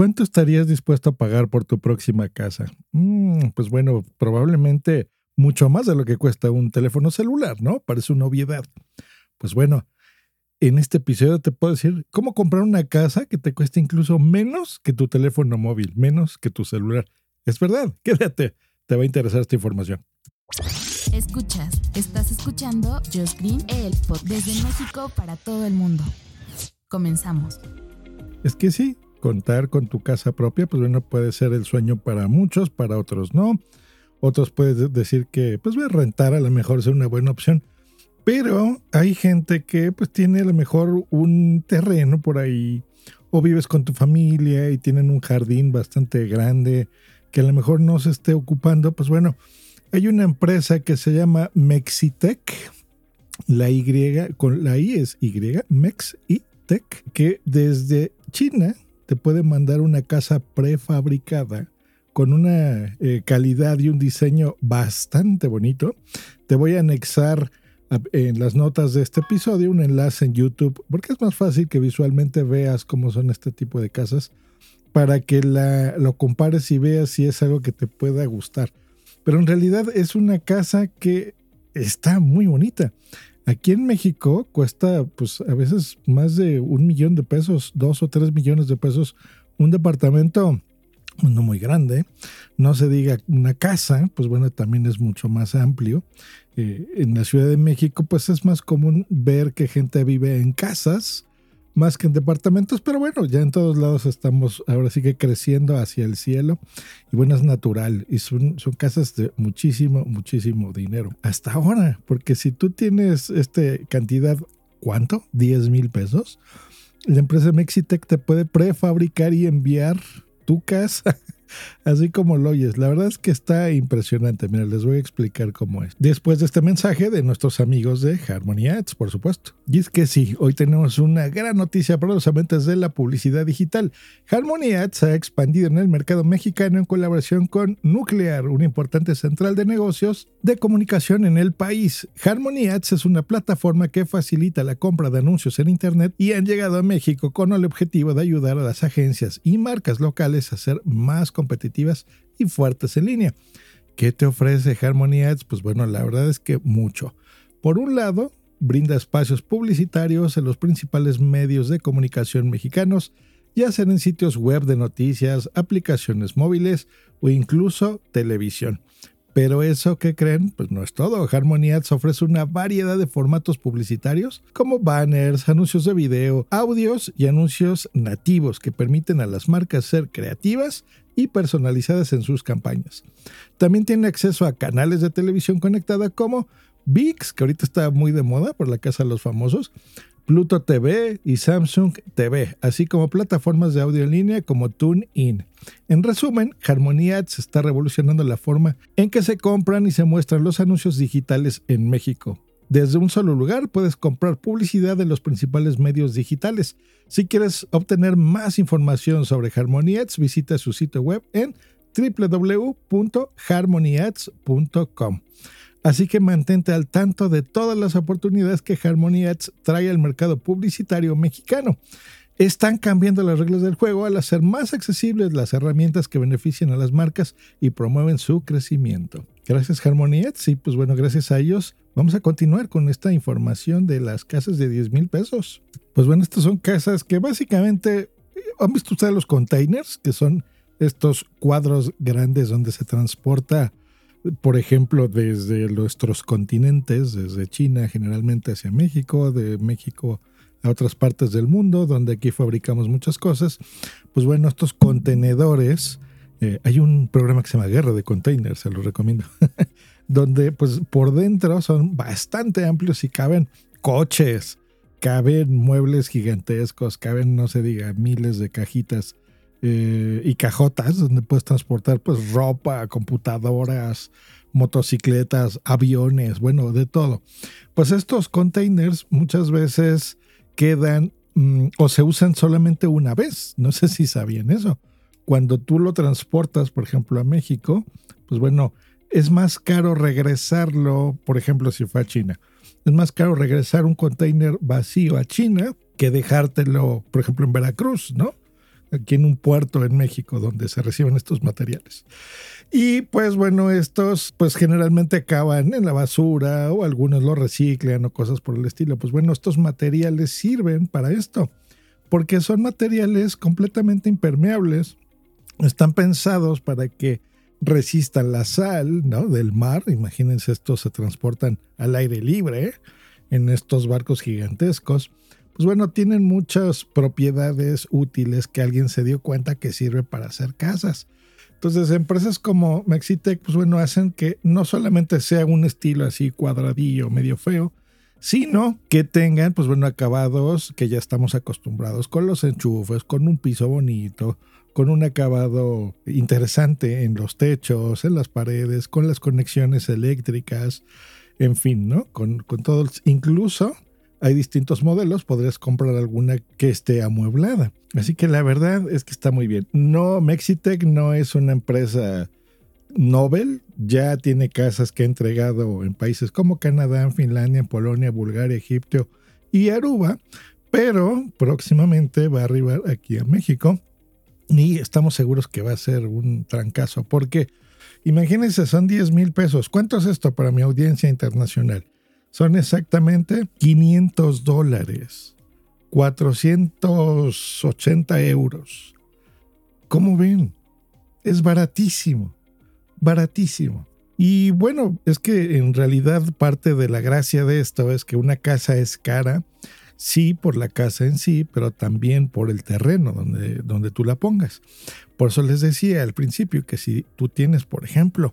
¿Cuánto estarías dispuesto a pagar por tu próxima casa? Mm, pues bueno, probablemente mucho más de lo que cuesta un teléfono celular, ¿no? Parece una obviedad. Pues bueno, en este episodio te puedo decir cómo comprar una casa que te cueste incluso menos que tu teléfono móvil, menos que tu celular. Es verdad, quédate, te va a interesar esta información. Escuchas, estás escuchando Just Green, el pod desde México para todo el mundo. Comenzamos. Es que sí, contar con tu casa propia, pues bueno, puede ser el sueño para muchos, para otros no. Otros pueden decir que, pues, rentar a lo mejor es una buena opción. Pero hay gente que, pues, tiene a lo mejor un terreno por ahí, o vives con tu familia y tienen un jardín bastante grande que a lo mejor no se esté ocupando. Pues bueno, hay una empresa que se llama Mexitec. La Y, con la I es Y, Mexitec, que desde China te puede mandar una casa prefabricada con una eh, calidad y un diseño bastante bonito. Te voy a anexar en las notas de este episodio un enlace en YouTube, porque es más fácil que visualmente veas cómo son este tipo de casas, para que la, lo compares y veas si es algo que te pueda gustar. Pero en realidad es una casa que está muy bonita. Aquí en México cuesta pues a veces más de un millón de pesos, dos o tres millones de pesos, un departamento no muy grande, no se diga una casa, pues bueno, también es mucho más amplio. Eh, en la Ciudad de México, pues es más común ver que gente vive en casas más que en departamentos, pero bueno, ya en todos lados estamos ahora sí que creciendo hacia el cielo y bueno, es natural y son, son casas de muchísimo, muchísimo dinero. Hasta ahora, porque si tú tienes este cantidad, ¿cuánto? 10 mil pesos. La empresa Mexitec te puede prefabricar y enviar tu casa Así como lo oyes, la verdad es que está impresionante. Mira, les voy a explicar cómo es. Después de este mensaje de nuestros amigos de Harmony Ads, por supuesto. Y es que sí, hoy tenemos una gran noticia para los amantes de la publicidad digital. Harmony Ads ha expandido en el mercado mexicano en colaboración con Nuclear, una importante central de negocios de comunicación en el país. Harmony Ads es una plataforma que facilita la compra de anuncios en Internet y han llegado a México con el objetivo de ayudar a las agencias y marcas locales a ser más competitivas y fuertes en línea. ¿Qué te ofrece Harmony Ads? Pues bueno, la verdad es que mucho. Por un lado, brinda espacios publicitarios en los principales medios de comunicación mexicanos, ya sean en sitios web de noticias, aplicaciones móviles o incluso televisión. Pero eso que creen, pues no es todo. Harmony Ads ofrece una variedad de formatos publicitarios como banners, anuncios de video, audios y anuncios nativos que permiten a las marcas ser creativas y personalizadas en sus campañas. También tiene acceso a canales de televisión conectada como VIX, que ahorita está muy de moda por la casa de los famosos, Pluto TV y Samsung TV, así como plataformas de audio en línea como TuneIn. En resumen, Harmony Ads está revolucionando la forma en que se compran y se muestran los anuncios digitales en México. Desde un solo lugar puedes comprar publicidad en los principales medios digitales. Si quieres obtener más información sobre Harmony Ads, visita su sitio web en www.harmonyads.com. Así que mantente al tanto de todas las oportunidades que Harmony Ads trae al mercado publicitario mexicano. Están cambiando las reglas del juego al hacer más accesibles las herramientas que benefician a las marcas y promueven su crecimiento. Gracias Harmony Ads y pues bueno, gracias a ellos vamos a continuar con esta información de las casas de 10 mil pesos. Pues bueno, estas son casas que básicamente, ¿han visto ustedes los containers? Que son estos cuadros grandes donde se transporta por ejemplo, desde nuestros continentes, desde China generalmente hacia México, de México a otras partes del mundo, donde aquí fabricamos muchas cosas, pues bueno, estos contenedores, eh, hay un programa que se llama Guerra de Containers, se lo recomiendo, donde pues por dentro son bastante amplios y caben coches, caben muebles gigantescos, caben, no se diga, miles de cajitas eh, y cajotas donde puedes transportar pues ropa, computadoras, motocicletas, aviones, bueno, de todo. Pues estos containers muchas veces quedan mm, o se usan solamente una vez. No sé si sabían eso. Cuando tú lo transportas, por ejemplo, a México, pues bueno, es más caro regresarlo, por ejemplo, si fue a China. Es más caro regresar un container vacío a China que dejártelo, por ejemplo, en Veracruz, ¿no? Aquí en un puerto en México donde se reciben estos materiales. Y pues bueno, estos pues generalmente acaban en la basura o algunos lo reciclan o cosas por el estilo. Pues bueno, estos materiales sirven para esto, porque son materiales completamente impermeables. Están pensados para que resistan la sal del mar. Imagínense, estos se transportan al aire libre en estos barcos gigantescos. Pues bueno, tienen muchas propiedades útiles que alguien se dio cuenta que sirve para hacer casas. Entonces, empresas como Mexitec, pues bueno, hacen que no solamente sea un estilo así cuadradillo, medio feo, sino que tengan, pues bueno, acabados que ya estamos acostumbrados con los enchufes, con un piso bonito, con un acabado interesante en los techos, en las paredes, con las conexiones eléctricas, en fin, ¿no? Con, con todo, incluso hay distintos modelos, podrías comprar alguna que esté amueblada. Así que la verdad es que está muy bien. No, Mexitec no es una empresa Nobel, ya tiene casas que ha entregado en países como Canadá, Finlandia, Polonia, Bulgaria, Egipto y Aruba, pero próximamente va a arribar aquí a México y estamos seguros que va a ser un trancazo, porque imagínense, son 10 mil pesos. ¿Cuánto es esto para mi audiencia internacional? Son exactamente 500 dólares, 480 euros. ¿Cómo ven? Es baratísimo, baratísimo. Y bueno, es que en realidad parte de la gracia de esto es que una casa es cara, sí por la casa en sí, pero también por el terreno donde, donde tú la pongas. Por eso les decía al principio que si tú tienes, por ejemplo,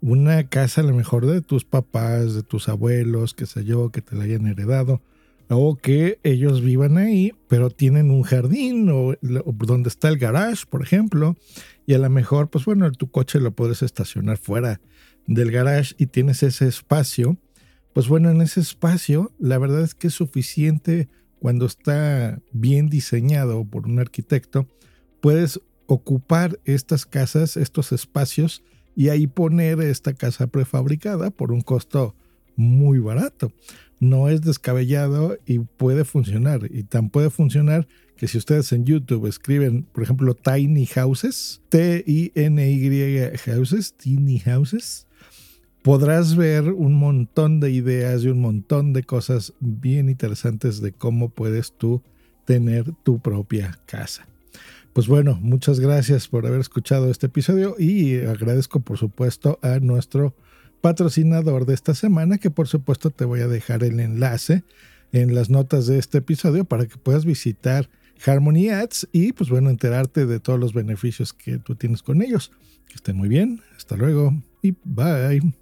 una casa a lo mejor de tus papás, de tus abuelos, qué sé yo, que te la hayan heredado, o que ellos vivan ahí, pero tienen un jardín o, donde está el garage, por ejemplo, y a lo mejor, pues bueno, tu coche lo puedes estacionar fuera del garage y tienes ese espacio, pues bueno, en ese espacio la verdad es que es suficiente cuando está bien diseñado por un arquitecto, puedes ocupar estas casas, estos espacios y ahí poner esta casa prefabricada por un costo muy barato. No es descabellado y puede funcionar. Y tan puede funcionar que si ustedes en YouTube escriben, por ejemplo, Tiny Houses, T-I-N-Y Houses, Tiny Houses, podrás ver un montón de ideas y un montón de cosas bien interesantes de cómo puedes tú tener tu propia casa. Pues bueno, muchas gracias por haber escuchado este episodio y agradezco por supuesto a nuestro patrocinador de esta semana, que por supuesto te voy a dejar el enlace en las notas de este episodio para que puedas visitar Harmony Ads y pues bueno, enterarte de todos los beneficios que tú tienes con ellos. Que estén muy bien, hasta luego y bye.